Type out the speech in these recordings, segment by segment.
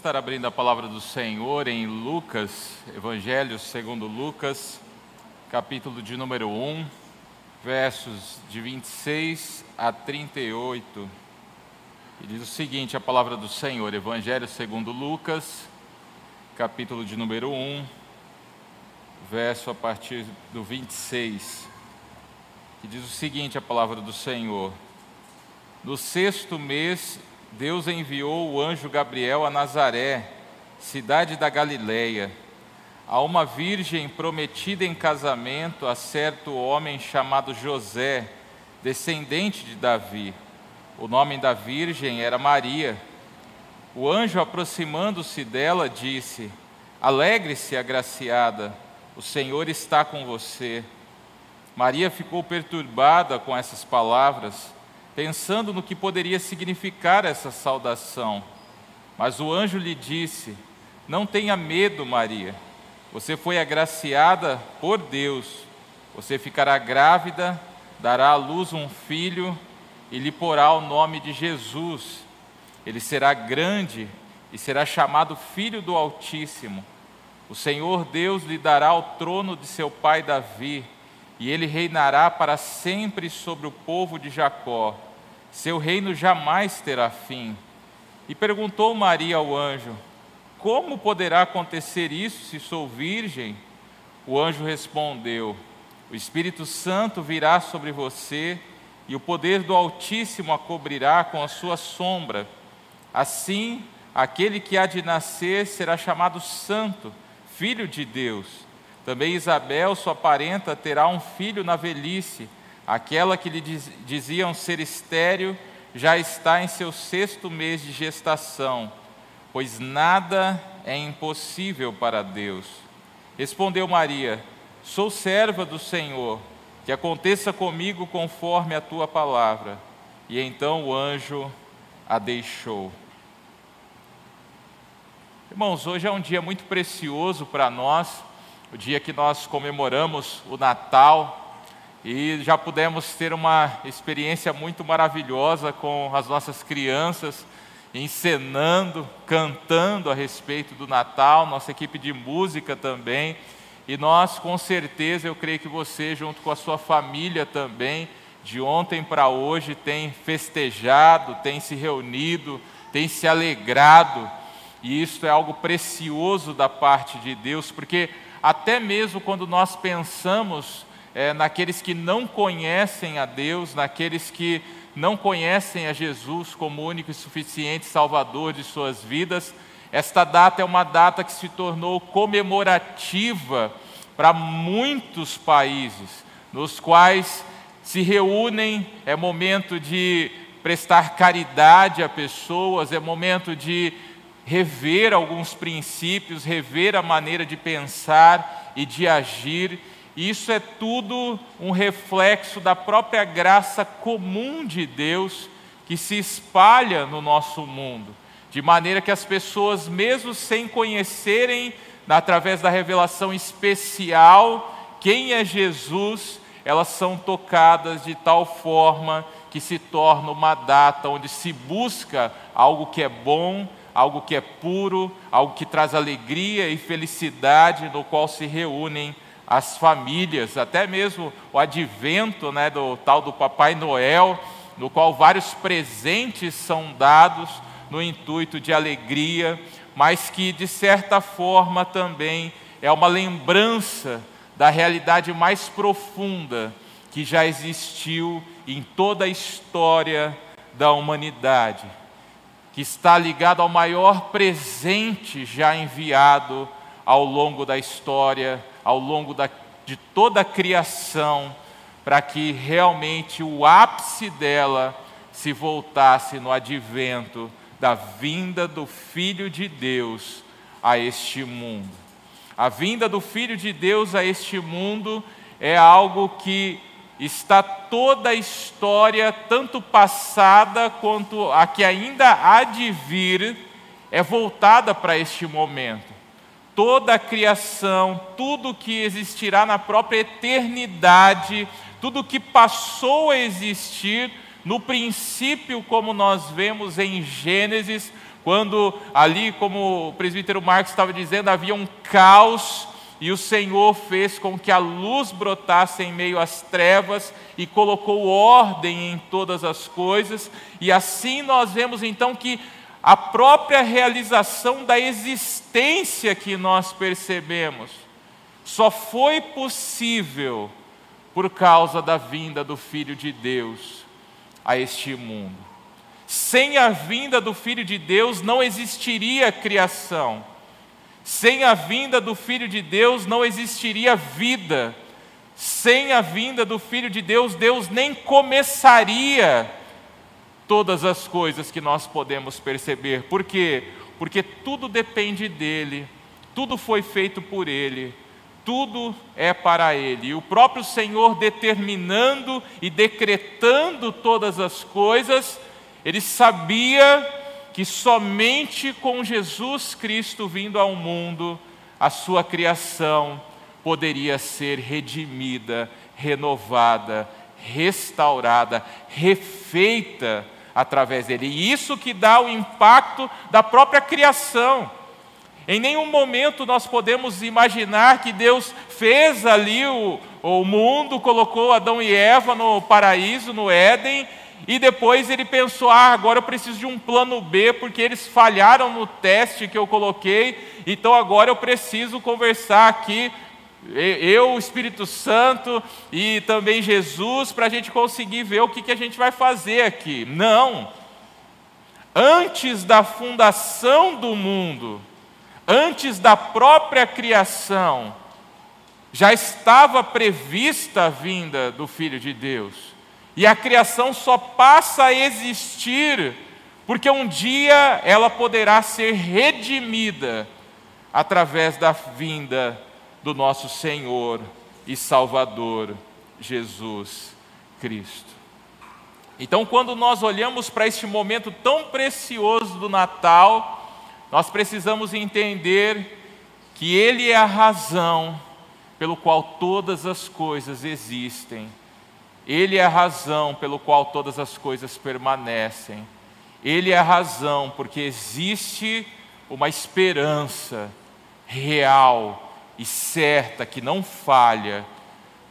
estar abrindo a palavra do Senhor em Lucas, Evangelho segundo Lucas, capítulo de número 1, versos de 26 a 38. E diz o seguinte: a palavra do Senhor, Evangelho segundo Lucas, capítulo de número 1, verso a partir do 26. E diz o seguinte: a palavra do Senhor. No sexto mês Deus enviou o anjo Gabriel a Nazaré, cidade da Galileia, a uma virgem prometida em casamento a certo homem chamado José, descendente de Davi. O nome da virgem era Maria. O anjo, aproximando-se dela, disse: Alegre-se, agraciada, o Senhor está com você. Maria ficou perturbada com essas palavras pensando no que poderia significar essa saudação. Mas o anjo lhe disse: Não tenha medo, Maria. Você foi agraciada por Deus. Você ficará grávida, dará à luz um filho e lhe porá o nome de Jesus. Ele será grande e será chamado Filho do Altíssimo. O Senhor Deus lhe dará o trono de seu pai Davi e ele reinará para sempre sobre o povo de Jacó. Seu reino jamais terá fim. E perguntou Maria ao anjo: Como poderá acontecer isso se sou virgem? O anjo respondeu: O Espírito Santo virá sobre você e o poder do Altíssimo a cobrirá com a sua sombra. Assim, aquele que há de nascer será chamado Santo, Filho de Deus. Também Isabel, sua parenta, terá um filho na velhice. Aquela que lhe diz, diziam ser estéril já está em seu sexto mês de gestação, pois nada é impossível para Deus. Respondeu Maria: Sou serva do Senhor, que aconteça comigo conforme a tua palavra. E então o anjo a deixou. Irmãos, hoje é um dia muito precioso para nós o dia que nós comemoramos o Natal e já pudemos ter uma experiência muito maravilhosa com as nossas crianças, encenando, cantando a respeito do Natal, nossa equipe de música também. E nós, com certeza, eu creio que você, junto com a sua família também, de ontem para hoje, tem festejado, tem se reunido, tem se alegrado. E isso é algo precioso da parte de Deus, porque até mesmo quando nós pensamos é, naqueles que não conhecem a Deus, naqueles que não conhecem a Jesus como único e suficiente Salvador de suas vidas, esta data é uma data que se tornou comemorativa para muitos países, nos quais se reúnem, é momento de prestar caridade a pessoas, é momento de rever alguns princípios, rever a maneira de pensar e de agir. Isso é tudo um reflexo da própria graça comum de Deus que se espalha no nosso mundo, de maneira que as pessoas, mesmo sem conhecerem, através da revelação especial, quem é Jesus, elas são tocadas de tal forma que se torna uma data onde se busca algo que é bom, algo que é puro, algo que traz alegria e felicidade, no qual se reúnem as famílias, até mesmo o advento né, do tal do Papai Noel, no qual vários presentes são dados no intuito de alegria, mas que de certa forma também é uma lembrança da realidade mais profunda que já existiu em toda a história da humanidade que está ligado ao maior presente já enviado ao longo da história, ao longo da, de toda a criação, para que realmente o ápice dela se voltasse no advento da vinda do Filho de Deus a este mundo. A vinda do Filho de Deus a este mundo é algo que está toda a história, tanto passada quanto a que ainda há de vir, é voltada para este momento. Toda a criação, tudo que existirá na própria eternidade, tudo que passou a existir, no princípio, como nós vemos em Gênesis, quando ali, como o presbítero Marcos estava dizendo, havia um caos e o Senhor fez com que a luz brotasse em meio às trevas e colocou ordem em todas as coisas, e assim nós vemos então que a própria realização da existência que nós percebemos só foi possível por causa da vinda do Filho de Deus a este mundo. Sem a vinda do Filho de Deus não existiria criação. Sem a vinda do Filho de Deus não existiria vida. Sem a vinda do Filho de Deus, Deus nem começaria todas as coisas que nós podemos perceber. Por quê? Porque tudo depende dele, tudo foi feito por ele, tudo é para Ele. E o próprio Senhor determinando e decretando todas as coisas, Ele sabia que somente com Jesus Cristo vindo ao mundo, a sua criação poderia ser redimida, renovada, restaurada, refeita através dele. E isso que dá o impacto da própria criação. Em nenhum momento nós podemos imaginar que Deus fez ali o, o mundo, colocou Adão e Eva no paraíso, no Éden, e depois ele pensou: ah, agora eu preciso de um plano B, porque eles falharam no teste que eu coloquei, então agora eu preciso conversar aqui, eu, o Espírito Santo e também Jesus, para a gente conseguir ver o que, que a gente vai fazer aqui. Não! Antes da fundação do mundo, antes da própria criação, já estava prevista a vinda do Filho de Deus. E a criação só passa a existir porque um dia ela poderá ser redimida através da vinda do nosso Senhor e Salvador Jesus Cristo. Então, quando nós olhamos para este momento tão precioso do Natal, nós precisamos entender que Ele é a razão pelo qual todas as coisas existem. Ele é a razão pelo qual todas as coisas permanecem. Ele é a razão porque existe uma esperança real e certa que não falha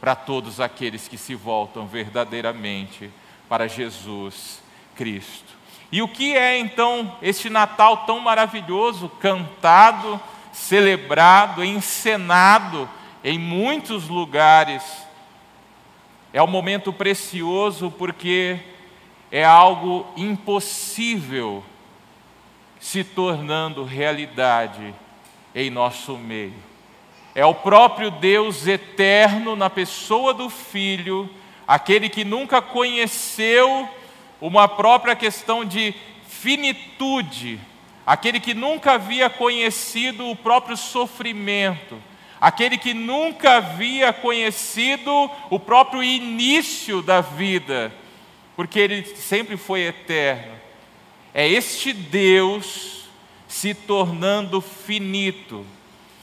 para todos aqueles que se voltam verdadeiramente para Jesus Cristo. E o que é então este Natal tão maravilhoso, cantado, celebrado, encenado em muitos lugares? É um momento precioso porque é algo impossível se tornando realidade em nosso meio. É o próprio Deus eterno na pessoa do Filho, aquele que nunca conheceu uma própria questão de finitude, aquele que nunca havia conhecido o próprio sofrimento, aquele que nunca havia conhecido o próprio início da vida, porque ele sempre foi eterno. É este Deus se tornando finito,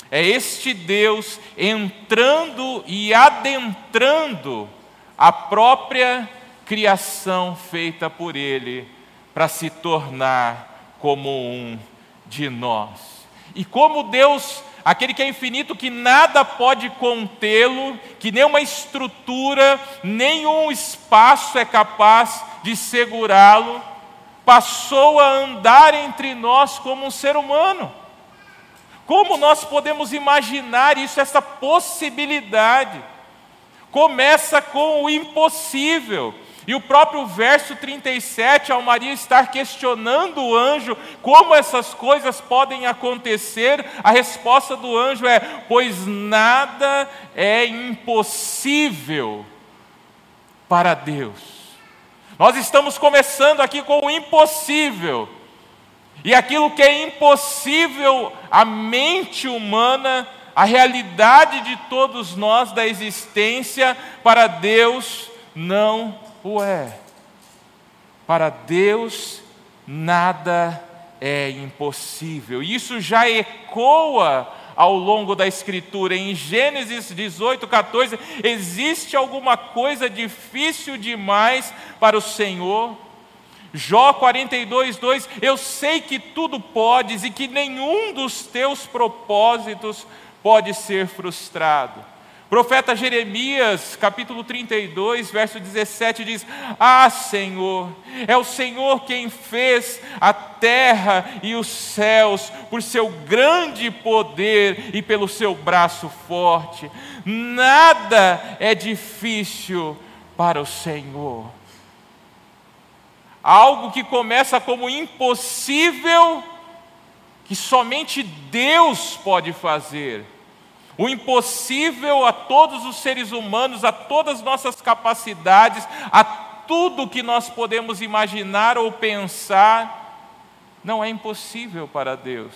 é este Deus entrando e adentrando a própria criação feita por Ele para se tornar como um de nós. E como Deus, aquele que é infinito, que nada pode contê-lo, que nenhuma estrutura, nenhum espaço é capaz de segurá-lo, passou a andar entre nós como um ser humano. Como nós podemos imaginar isso, essa possibilidade? Começa com o impossível. E o próprio verso 37, ao Maria estar questionando o anjo como essas coisas podem acontecer, a resposta do anjo é: Pois nada é impossível para Deus. Nós estamos começando aqui com o impossível. E aquilo que é impossível à mente humana, a realidade de todos nós da existência, para Deus não o é. Para Deus, nada é impossível. Isso já ecoa ao longo da Escritura. Em Gênesis 18, 14, existe alguma coisa difícil demais para o Senhor? Jó 42, 2: Eu sei que tudo podes e que nenhum dos teus propósitos pode ser frustrado. Profeta Jeremias, capítulo 32, verso 17 diz: Ah, Senhor, é o Senhor quem fez a terra e os céus por seu grande poder e pelo seu braço forte. Nada é difícil para o Senhor. Algo que começa como impossível, que somente Deus pode fazer o impossível a todos os seres humanos, a todas as nossas capacidades, a tudo que nós podemos imaginar ou pensar, não é impossível para Deus.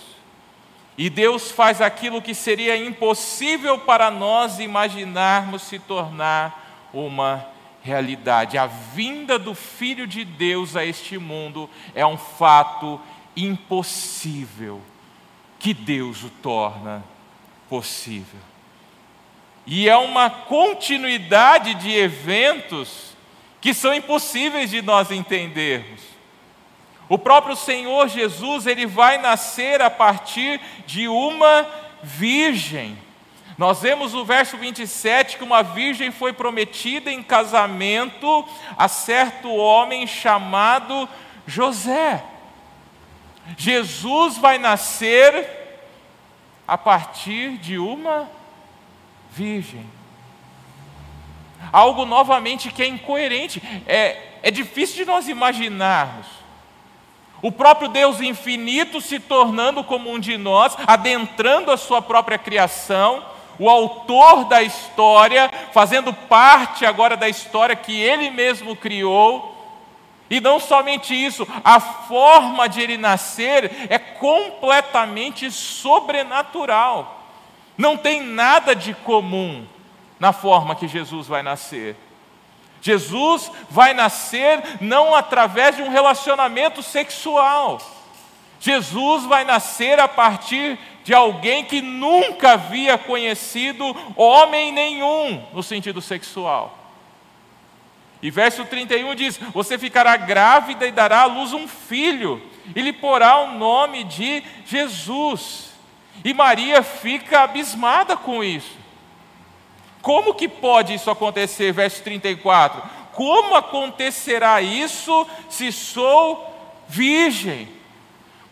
E Deus faz aquilo que seria impossível para nós imaginarmos se tornar uma realidade. A vinda do Filho de Deus a este mundo é um fato impossível que Deus o torna possível. E é uma continuidade de eventos que são impossíveis de nós entendermos. O próprio Senhor Jesus, ele vai nascer a partir de uma virgem. Nós vemos no verso 27 que uma virgem foi prometida em casamento a certo homem chamado José. Jesus vai nascer a partir de uma virgem. Algo novamente que é incoerente, é, é difícil de nós imaginarmos. O próprio Deus infinito se tornando como um de nós, adentrando a sua própria criação, o autor da história, fazendo parte agora da história que ele mesmo criou, e não somente isso, a forma de ele nascer é completamente sobrenatural. Não tem nada de comum na forma que Jesus vai nascer. Jesus vai nascer não através de um relacionamento sexual. Jesus vai nascer a partir de alguém que nunca havia conhecido homem nenhum no sentido sexual. E verso 31 diz: Você ficará grávida e dará à luz um filho, e lhe porá o nome de Jesus. E Maria fica abismada com isso. Como que pode isso acontecer? Verso 34: Como acontecerá isso se sou virgem?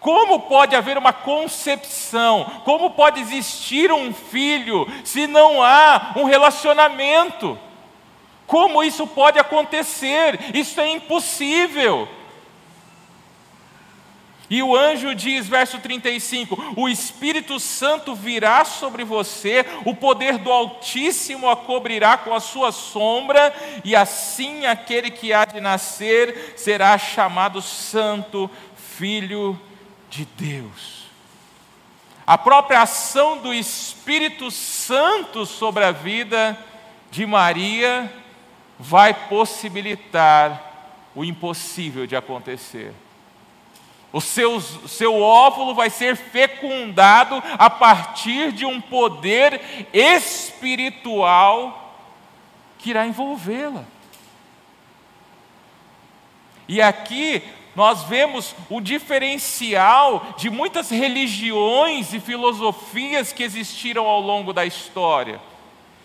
Como pode haver uma concepção? Como pode existir um filho se não há um relacionamento? Como isso pode acontecer? Isso é impossível. E o anjo diz, verso 35: O Espírito Santo virá sobre você, o poder do Altíssimo a cobrirá com a sua sombra, e assim aquele que há de nascer será chamado Santo, Filho de Deus. A própria ação do Espírito Santo sobre a vida de Maria vai possibilitar o impossível de acontecer. O seu, seu óvulo vai ser fecundado a partir de um poder espiritual que irá envolvê-la. E aqui nós vemos o diferencial de muitas religiões e filosofias que existiram ao longo da história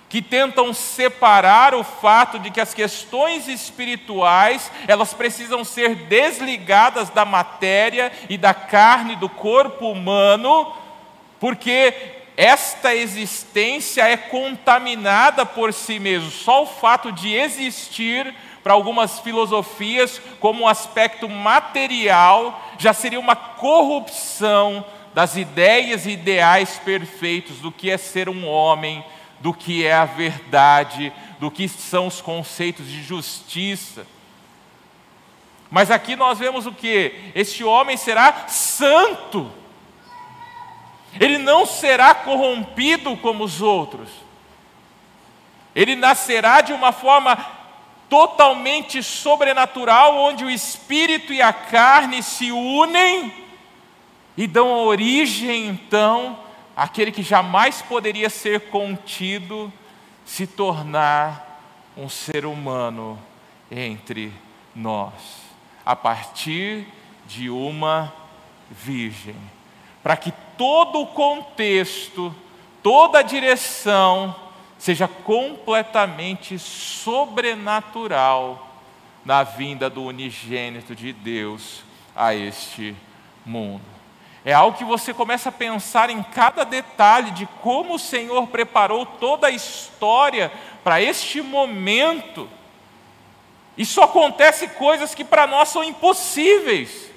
que tentam separar o fato de que as questões espirituais, elas precisam ser desligadas da matéria e da carne do corpo humano, porque esta existência é contaminada por si mesmo. Só o fato de existir para algumas filosofias, como um aspecto material, já seria uma corrupção das ideias e ideais perfeitos do que é ser um homem do que é a verdade, do que são os conceitos de justiça. Mas aqui nós vemos o que? Este homem será santo. Ele não será corrompido como os outros. Ele nascerá de uma forma totalmente sobrenatural, onde o espírito e a carne se unem e dão origem então aquele que jamais poderia ser contido, se tornar um ser humano entre nós. a partir de uma virgem, para que todo o contexto, toda a direção seja completamente sobrenatural na vinda do unigênito de Deus a este mundo. É algo que você começa a pensar em cada detalhe de como o Senhor preparou toda a história para este momento. E só acontece coisas que para nós são impossíveis.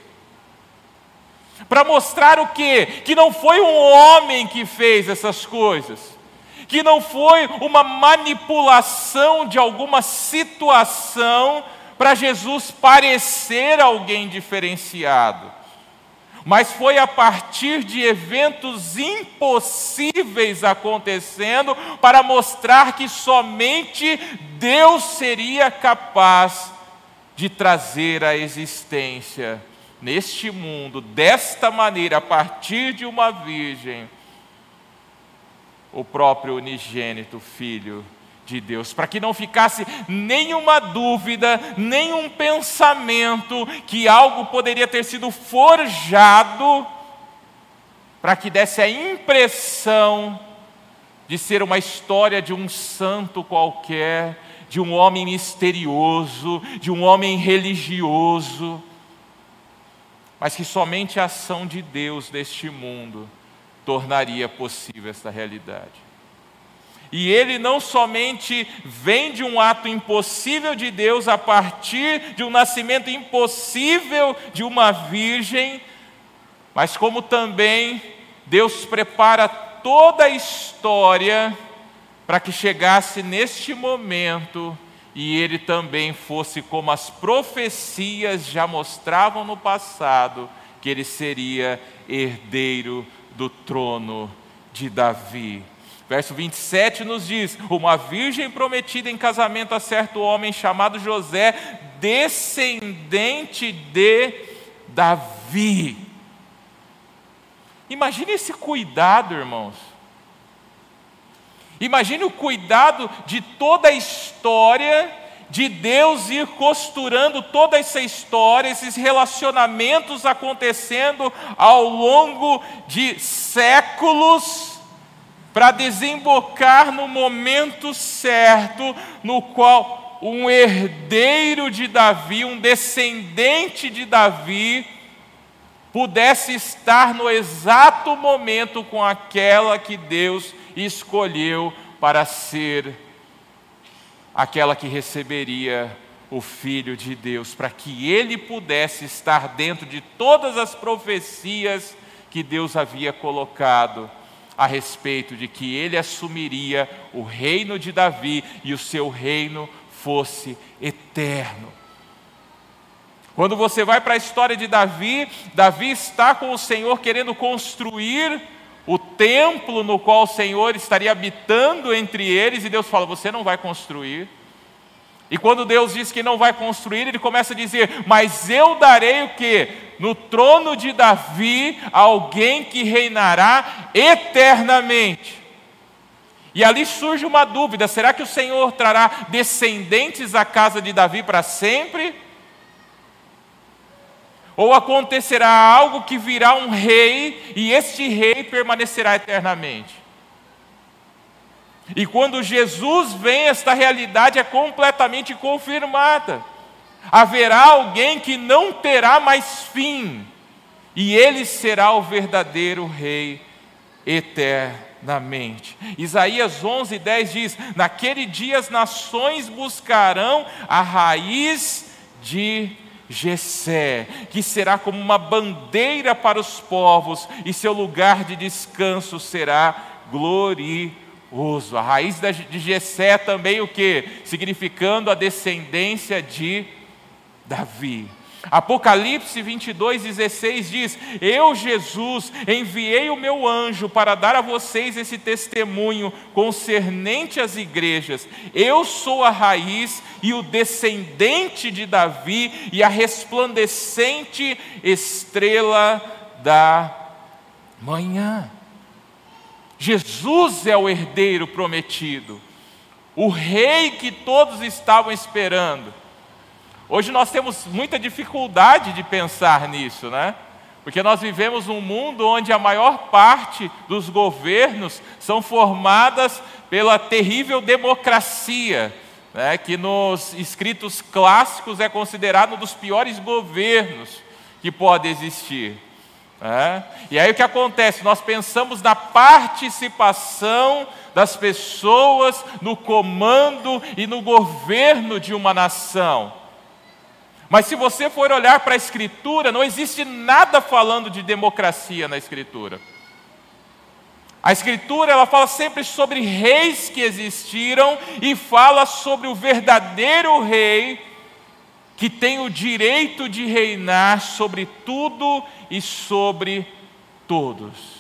Para mostrar o quê? Que não foi um homem que fez essas coisas. Que não foi uma manipulação de alguma situação para Jesus parecer alguém diferenciado mas foi a partir de eventos impossíveis acontecendo para mostrar que somente Deus seria capaz de trazer a existência neste mundo, desta maneira, a partir de uma virgem, o próprio unigênito Filho de Deus, para que não ficasse nenhuma dúvida, nenhum pensamento que algo poderia ter sido forjado, para que desse a impressão de ser uma história de um santo qualquer, de um homem misterioso, de um homem religioso, mas que somente a ação de Deus neste mundo tornaria possível esta realidade. E ele não somente vem de um ato impossível de Deus a partir de um nascimento impossível de uma virgem, mas como também Deus prepara toda a história para que chegasse neste momento e ele também fosse como as profecias já mostravam no passado, que ele seria herdeiro do trono de Davi. Verso 27 nos diz: Uma virgem prometida em casamento a certo homem chamado José, descendente de Davi. Imagine esse cuidado, irmãos. Imagine o cuidado de toda a história, de Deus ir costurando toda essa história, esses relacionamentos acontecendo ao longo de séculos para desembocar no momento certo, no qual um herdeiro de Davi, um descendente de Davi, pudesse estar no exato momento com aquela que Deus escolheu para ser aquela que receberia o Filho de Deus, para que ele pudesse estar dentro de todas as profecias que Deus havia colocado a respeito de que ele assumiria o reino de Davi e o seu reino fosse eterno. Quando você vai para a história de Davi, Davi está com o Senhor querendo construir o templo no qual o Senhor estaria habitando entre eles, e Deus fala: Você não vai construir. E quando Deus diz que não vai construir, ele começa a dizer: Mas eu darei o que? No trono de Davi, alguém que reinará eternamente. E ali surge uma dúvida: será que o Senhor trará descendentes à casa de Davi para sempre? Ou acontecerá algo que virá um rei e este rei permanecerá eternamente? E quando Jesus vem, esta realidade é completamente confirmada. Haverá alguém que não terá mais fim, e ele será o verdadeiro Rei eternamente. Isaías 11, 10 diz: Naquele dia as nações buscarão a raiz de Jessé, que será como uma bandeira para os povos, e seu lugar de descanso será glorioso. A raiz de Jessé é também o que? Significando a descendência de Davi. Apocalipse 22, 16 diz: Eu, Jesus, enviei o meu anjo para dar a vocês esse testemunho concernente às igrejas. Eu sou a raiz e o descendente de Davi e a resplandecente estrela da manhã. Jesus é o herdeiro prometido, o rei que todos estavam esperando, Hoje nós temos muita dificuldade de pensar nisso, né? Porque nós vivemos um mundo onde a maior parte dos governos são formadas pela terrível democracia, né, que nos escritos clássicos é considerado um dos piores governos que pode existir. Né? E aí o que acontece? Nós pensamos na participação das pessoas no comando e no governo de uma nação. Mas se você for olhar para a Escritura, não existe nada falando de democracia na Escritura. A Escritura ela fala sempre sobre reis que existiram e fala sobre o verdadeiro rei que tem o direito de reinar sobre tudo e sobre todos.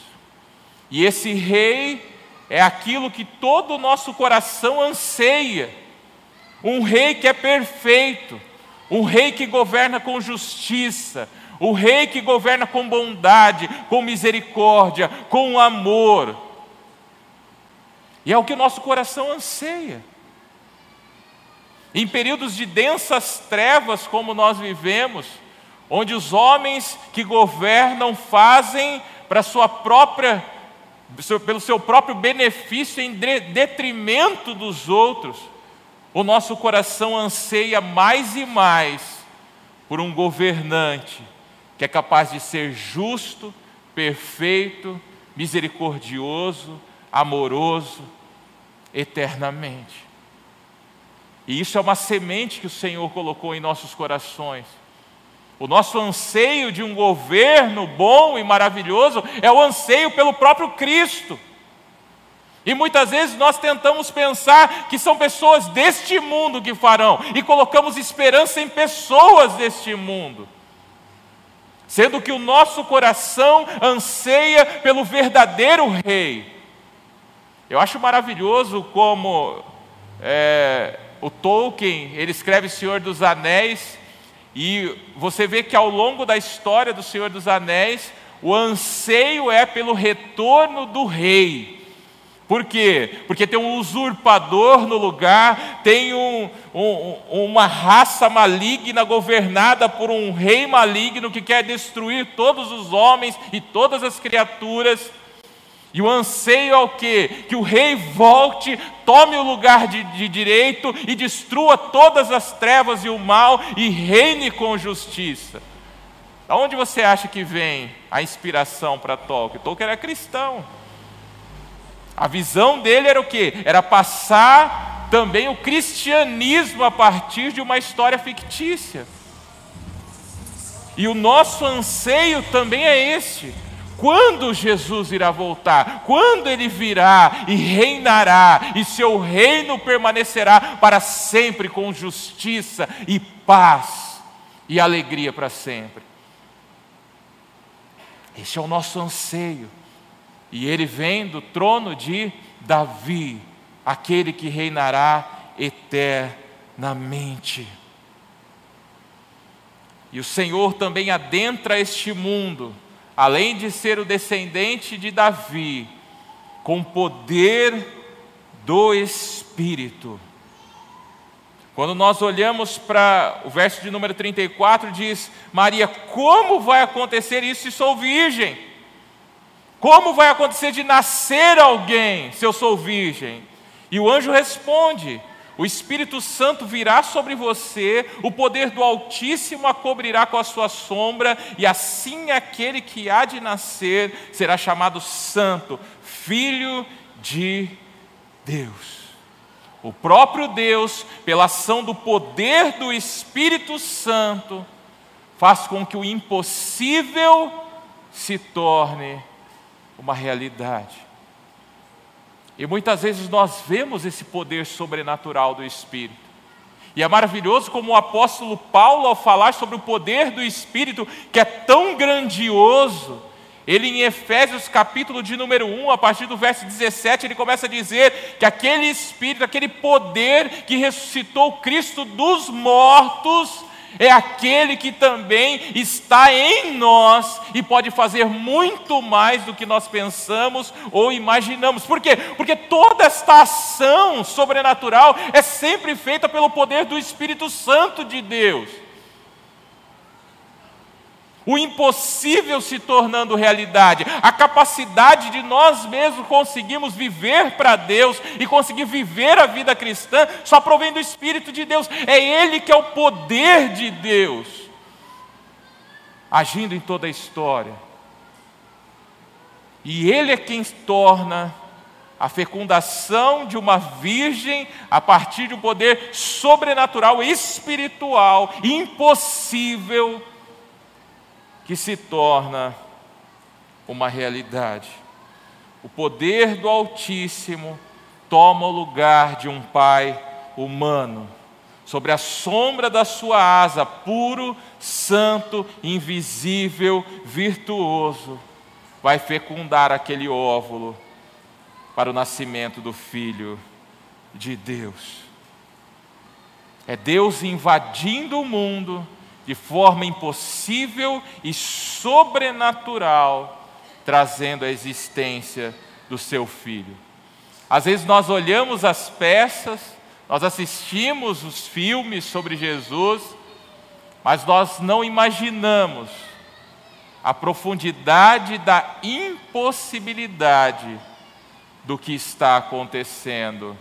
E esse rei é aquilo que todo o nosso coração anseia. Um rei que é perfeito, um rei que governa com justiça, o rei que governa com bondade, com misericórdia, com amor. E é o que o nosso coração anseia. Em períodos de densas trevas como nós vivemos, onde os homens que governam fazem para sua própria pelo seu próprio benefício em detrimento dos outros, o nosso coração anseia mais e mais por um governante que é capaz de ser justo, perfeito, misericordioso, amoroso, eternamente. E isso é uma semente que o Senhor colocou em nossos corações. O nosso anseio de um governo bom e maravilhoso é o anseio pelo próprio Cristo. E muitas vezes nós tentamos pensar que são pessoas deste mundo que farão, e colocamos esperança em pessoas deste mundo, sendo que o nosso coração anseia pelo verdadeiro Rei. Eu acho maravilhoso como é, o Tolkien ele escreve Senhor dos Anéis, e você vê que ao longo da história do Senhor dos Anéis, o anseio é pelo retorno do rei. Por quê? Porque tem um usurpador no lugar, tem um, um, uma raça maligna governada por um rei maligno que quer destruir todos os homens e todas as criaturas. E o anseio é o quê? Que o rei volte, tome o lugar de, de direito e destrua todas as trevas e o mal e reine com justiça. Da onde você acha que vem a inspiração para Tolkien? Tolkien era cristão. A visão dele era o quê? Era passar também o cristianismo a partir de uma história fictícia. E o nosso anseio também é este. Quando Jesus irá voltar? Quando ele virá e reinará, e seu reino permanecerá para sempre com justiça e paz e alegria para sempre. Este é o nosso anseio. E ele vem do trono de Davi, aquele que reinará eternamente. E o Senhor também adentra este mundo, além de ser o descendente de Davi, com poder do Espírito. Quando nós olhamos para o verso de número 34, diz: Maria, como vai acontecer isso se sou virgem? Como vai acontecer de nascer alguém se eu sou virgem? E o anjo responde: O Espírito Santo virá sobre você, o poder do Altíssimo a cobrirá com a sua sombra, e assim aquele que há de nascer será chamado Santo, Filho de Deus. O próprio Deus, pela ação do poder do Espírito Santo, faz com que o impossível se torne uma realidade. E muitas vezes nós vemos esse poder sobrenatural do Espírito. E é maravilhoso como o apóstolo Paulo, ao falar sobre o poder do Espírito, que é tão grandioso, ele em Efésios capítulo de número 1, a partir do verso 17, ele começa a dizer que aquele Espírito, aquele poder que ressuscitou Cristo dos mortos, é aquele que também está em nós e pode fazer muito mais do que nós pensamos ou imaginamos. Por quê? Porque toda esta ação sobrenatural é sempre feita pelo poder do Espírito Santo de Deus o impossível se tornando realidade, a capacidade de nós mesmos conseguirmos viver para Deus e conseguir viver a vida cristã, só provém do Espírito de Deus, é Ele que é o poder de Deus, agindo em toda a história, e Ele é quem torna a fecundação de uma virgem a partir de um poder sobrenatural, espiritual, impossível que se torna uma realidade. O poder do Altíssimo toma o lugar de um Pai humano. Sobre a sombra da sua asa, puro, santo, invisível, virtuoso, vai fecundar aquele óvulo para o nascimento do Filho de Deus. É Deus invadindo o mundo de forma impossível e sobrenatural, trazendo a existência do seu filho. Às vezes nós olhamos as peças, nós assistimos os filmes sobre Jesus, mas nós não imaginamos a profundidade da impossibilidade do que está acontecendo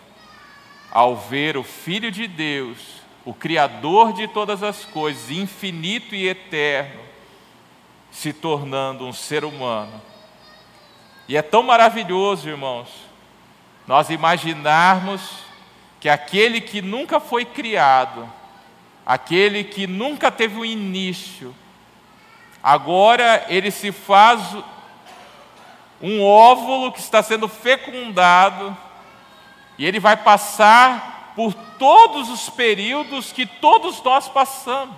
ao ver o Filho de Deus o Criador de todas as coisas, infinito e eterno, se tornando um ser humano. E é tão maravilhoso, irmãos, nós imaginarmos que aquele que nunca foi criado, aquele que nunca teve um início, agora ele se faz um óvulo que está sendo fecundado, e ele vai passar por todos os períodos que todos nós passamos.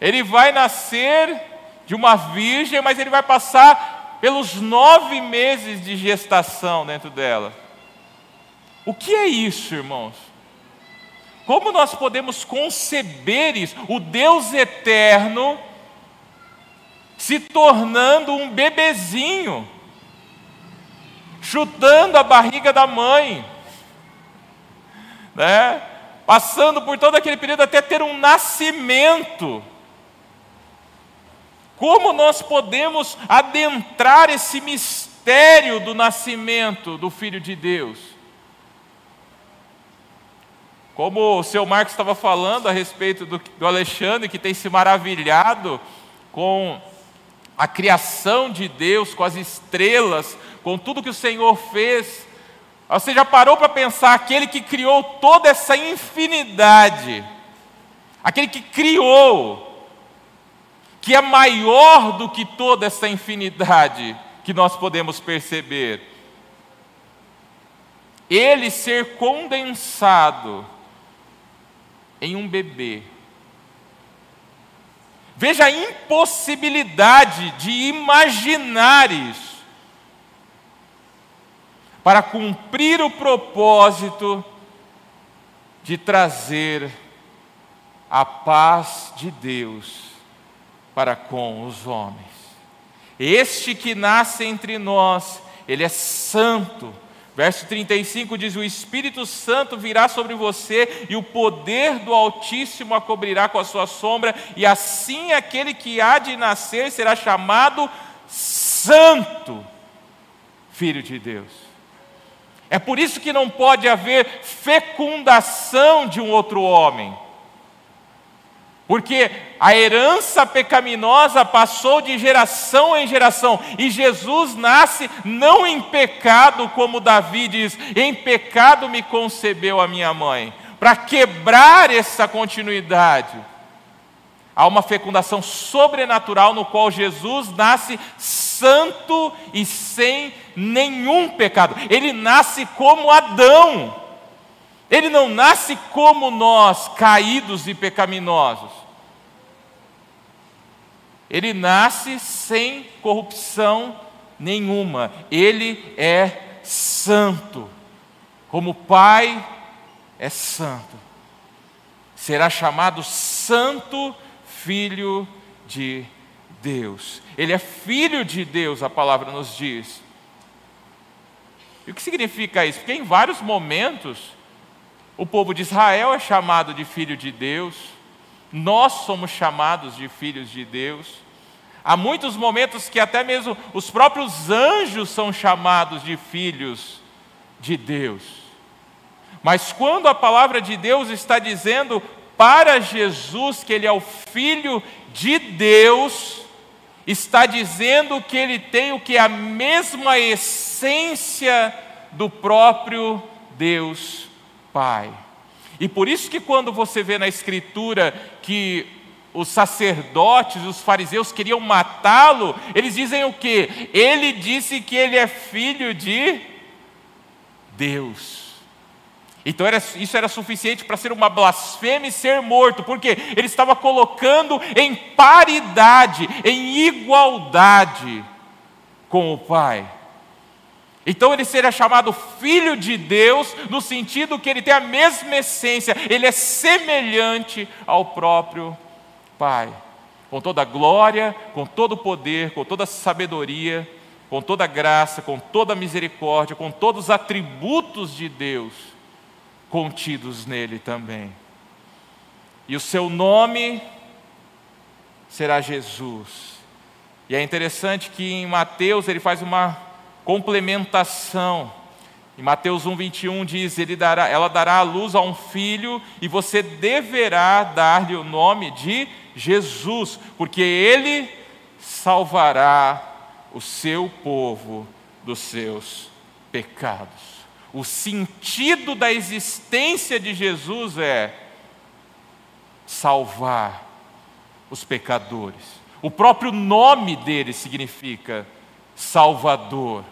Ele vai nascer de uma virgem, mas ele vai passar pelos nove meses de gestação dentro dela. O que é isso, irmãos? Como nós podemos conceber isso? O Deus eterno se tornando um bebezinho, chutando a barriga da mãe né? passando por todo aquele período até ter um nascimento. Como nós podemos adentrar esse mistério do nascimento do Filho de Deus? Como o seu Marcos estava falando a respeito do, do Alexandre, que tem se maravilhado com a criação de Deus, com as estrelas, com tudo que o Senhor fez você já parou para pensar aquele que criou toda essa infinidade, aquele que criou, que é maior do que toda essa infinidade que nós podemos perceber, ele ser condensado em um bebê. Veja a impossibilidade de imaginar isso para cumprir o propósito de trazer a paz de Deus para com os homens. Este que nasce entre nós, ele é santo. Verso 35 diz: O Espírito Santo virá sobre você, e o poder do Altíssimo a cobrirá com a sua sombra, e assim aquele que há de nascer será chamado Santo, Filho de Deus. É por isso que não pode haver fecundação de um outro homem. Porque a herança pecaminosa passou de geração em geração, e Jesus nasce não em pecado, como Davi diz: em pecado me concebeu a minha mãe, para quebrar essa continuidade. Há uma fecundação sobrenatural no qual Jesus nasce santo e sem nenhum pecado. Ele nasce como Adão. Ele não nasce como nós, caídos e pecaminosos. Ele nasce sem corrupção nenhuma. Ele é santo. Como Pai é santo. será chamado Santo Filho de Deus. Ele é filho de Deus, a palavra nos diz. E o que significa isso? Porque em vários momentos o povo de Israel é chamado de filho de Deus, nós somos chamados de filhos de Deus. Há muitos momentos que até mesmo os próprios anjos são chamados de filhos de Deus. Mas quando a palavra de Deus está dizendo para Jesus que ele é o filho de Deus, está dizendo que ele tem o que é a mesma essência do próprio Deus Pai. E por isso que quando você vê na escritura que os sacerdotes, os fariseus queriam matá-lo, eles dizem o quê? Ele disse que ele é filho de Deus. Então era, isso era suficiente para ser uma blasfêmia e ser morto, porque ele estava colocando em paridade, em igualdade com o Pai. Então ele seria chamado filho de Deus, no sentido que ele tem a mesma essência, ele é semelhante ao próprio Pai, com toda a glória, com todo o poder, com toda a sabedoria, com toda a graça, com toda a misericórdia, com todos os atributos de Deus contidos nele também. E o seu nome será Jesus. E é interessante que em Mateus ele faz uma complementação. Em Mateus 1:21 diz: ele dará, ela dará a luz a um filho e você deverá dar-lhe o nome de Jesus, porque ele salvará o seu povo dos seus pecados. O sentido da existência de Jesus é salvar os pecadores. O próprio nome dele significa Salvador.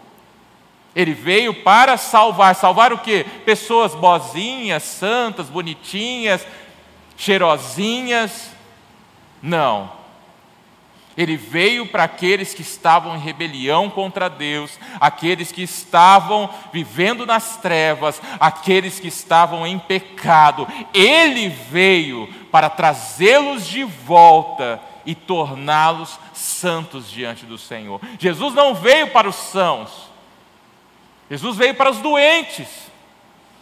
Ele veio para salvar. Salvar o quê? Pessoas boazinhas, santas, bonitinhas, cheirosinhas. Não. Ele veio para aqueles que estavam em rebelião contra Deus, aqueles que estavam vivendo nas trevas, aqueles que estavam em pecado. Ele veio para trazê-los de volta e torná-los santos diante do Senhor. Jesus não veio para os sãos, Jesus veio para os doentes.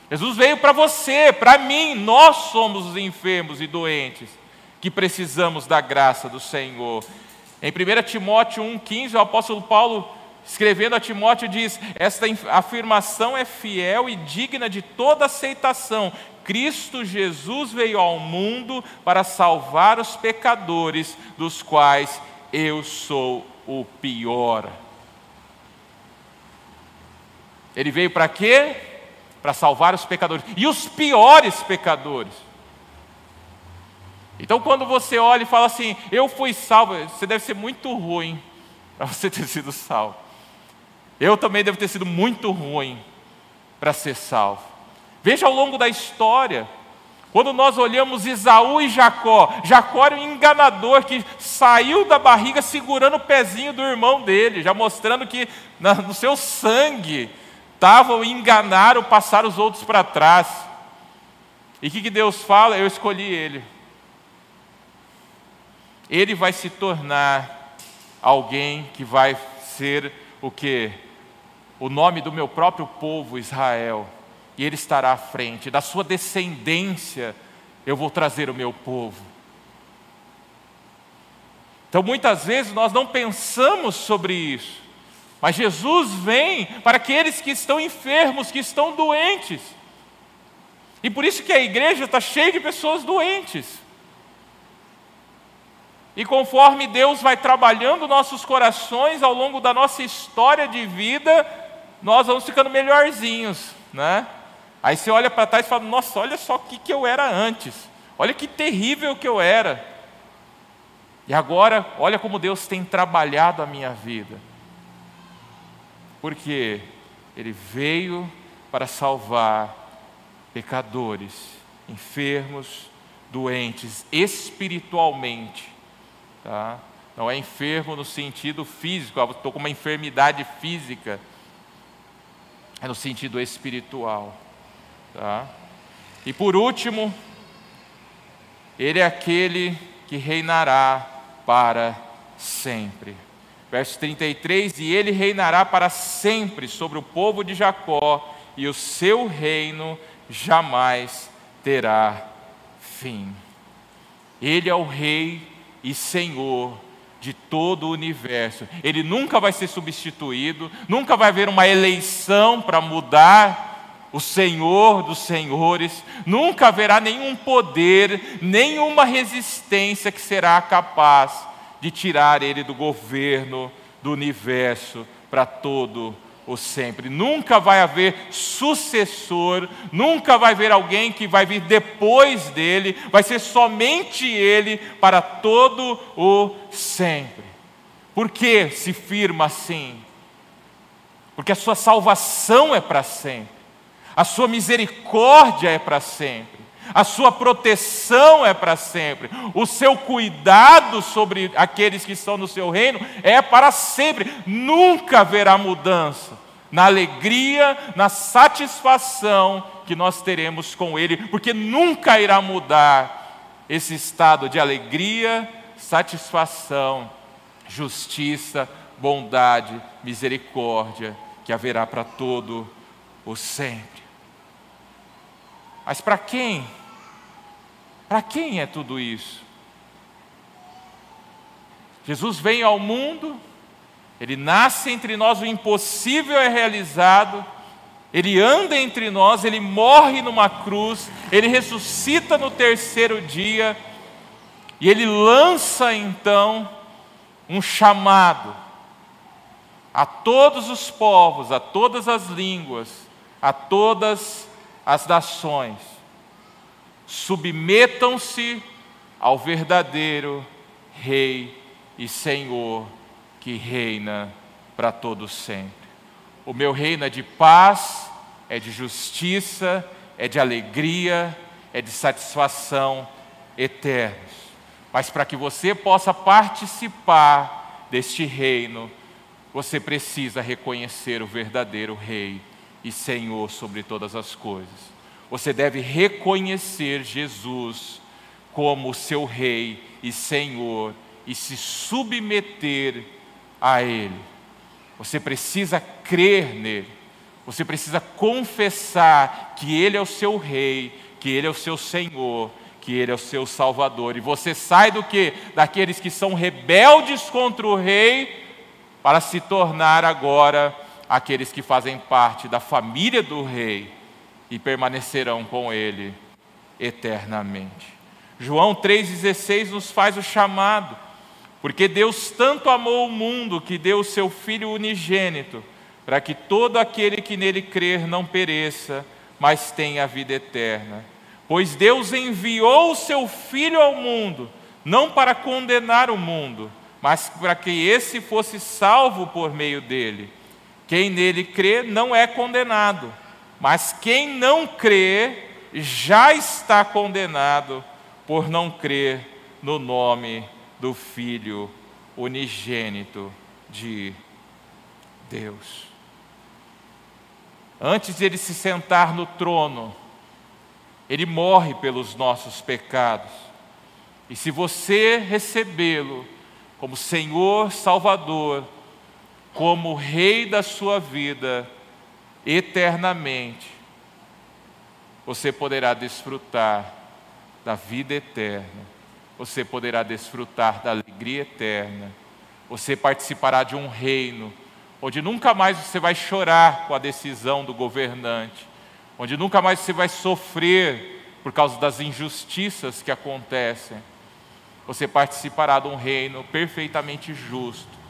Jesus veio para você, para mim, nós somos os enfermos e doentes que precisamos da graça do Senhor. Em 1 Timóteo 1,15, o apóstolo Paulo, escrevendo a Timóteo, diz: Esta afirmação é fiel e digna de toda aceitação. Cristo Jesus veio ao mundo para salvar os pecadores, dos quais eu sou o pior. Ele veio para quê? Para salvar os pecadores. E os piores pecadores. Então, quando você olha e fala assim, eu fui salvo, você deve ser muito ruim para você ter sido salvo. Eu também devo ter sido muito ruim para ser salvo. Veja ao longo da história, quando nós olhamos Isaú e Jacó, Jacó era um enganador que saiu da barriga segurando o pezinho do irmão dele, já mostrando que no seu sangue estava o enganar ou passar os outros para trás. E o que, que Deus fala? Eu escolhi ele ele vai se tornar alguém que vai ser o que? O nome do meu próprio povo, Israel. E ele estará à frente. Da sua descendência, eu vou trazer o meu povo. Então, muitas vezes nós não pensamos sobre isso. Mas Jesus vem para aqueles que estão enfermos, que estão doentes. E por isso que a igreja está cheia de pessoas doentes. E conforme Deus vai trabalhando nossos corações ao longo da nossa história de vida, nós vamos ficando melhorzinhos, né? Aí você olha para trás e fala: Nossa, olha só o que, que eu era antes, olha que terrível que eu era. E agora, olha como Deus tem trabalhado a minha vida. Porque Ele veio para salvar pecadores, enfermos, doentes espiritualmente Tá? Não é enfermo no sentido físico, estou com uma enfermidade física. É no sentido espiritual. Tá? E por último, Ele é aquele que reinará para sempre. Verso 33: E ele reinará para sempre sobre o povo de Jacó, e o seu reino jamais terá fim. Ele é o Rei e Senhor de todo o universo. Ele nunca vai ser substituído, nunca vai haver uma eleição para mudar o Senhor dos senhores, nunca haverá nenhum poder, nenhuma resistência que será capaz de tirar ele do governo do universo para todo o sempre. Nunca vai haver sucessor, nunca vai haver alguém que vai vir depois dele, vai ser somente ele para todo o sempre. Por que se firma assim? Porque a sua salvação é para sempre a sua misericórdia é para sempre, a sua proteção é para sempre, o seu cuidado sobre aqueles que estão no seu reino é para sempre, nunca haverá mudança na alegria, na satisfação que nós teremos com Ele, porque nunca irá mudar esse estado de alegria, satisfação, justiça, bondade, misericórdia que haverá para todo o sempre. Mas para quem? Para quem é tudo isso? Jesus vem ao mundo, ele nasce entre nós, o impossível é realizado, ele anda entre nós, ele morre numa cruz, ele ressuscita no terceiro dia, e ele lança então um chamado a todos os povos, a todas as línguas, a todas as nações, submetam-se ao verdadeiro Rei e Senhor que reina para todos sempre. O meu reino é de paz, é de justiça, é de alegria, é de satisfação eternos. Mas para que você possa participar deste reino, você precisa reconhecer o verdadeiro Rei e Senhor sobre todas as coisas. Você deve reconhecer Jesus como seu Rei e Senhor e se submeter a Ele. Você precisa crer nele. Você precisa confessar que Ele é o seu Rei, que Ele é o seu Senhor, que Ele é o seu Salvador. E você sai do que? Daqueles que são rebeldes contra o Rei, para se tornar agora aqueles que fazem parte da família do Rei e permanecerão com Ele eternamente. João 3,16 nos faz o chamado, porque Deus tanto amou o mundo que deu o seu Filho unigênito, para que todo aquele que nele crer não pereça, mas tenha a vida eterna. Pois Deus enviou o seu Filho ao mundo, não para condenar o mundo, mas para que esse fosse salvo por meio dele. Quem nele crê não é condenado, mas quem não crê já está condenado por não crer no nome do Filho unigênito de Deus. Antes de ele se sentar no trono, ele morre pelos nossos pecados. E se você recebê-lo como Senhor Salvador, como Rei da sua vida eternamente, você poderá desfrutar da vida eterna, você poderá desfrutar da alegria eterna, você participará de um reino onde nunca mais você vai chorar com a decisão do governante, onde nunca mais você vai sofrer por causa das injustiças que acontecem. Você participará de um reino perfeitamente justo,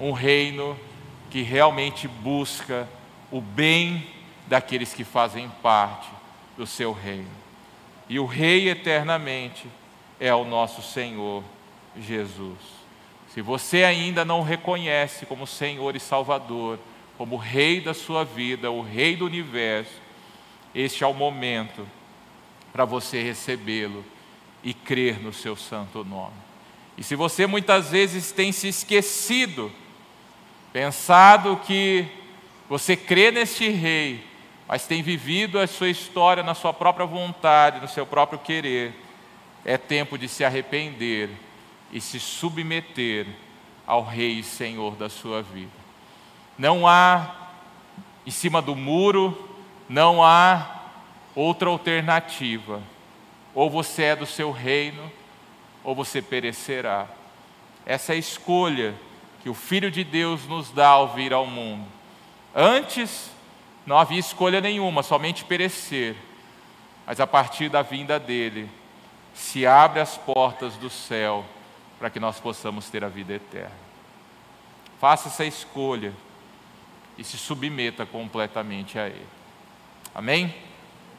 um reino que realmente busca o bem daqueles que fazem parte do seu reino. E o Rei eternamente é o nosso Senhor Jesus. Se você ainda não reconhece como Senhor e Salvador, como Rei da sua vida, o Rei do universo, este é o momento para você recebê-lo e crer no seu santo nome. E se você muitas vezes tem se esquecido pensado que você crê neste rei, mas tem vivido a sua história na sua própria vontade, no seu próprio querer, é tempo de se arrepender e se submeter ao Rei e Senhor da sua vida. Não há em cima do muro, não há outra alternativa. Ou você é do seu reino, ou você perecerá. Essa é a escolha que o Filho de Deus nos dá ao vir ao mundo. Antes, não havia escolha nenhuma, somente perecer. Mas a partir da vinda dele, se abre as portas do céu para que nós possamos ter a vida eterna. Faça essa escolha e se submeta completamente a Ele. Amém?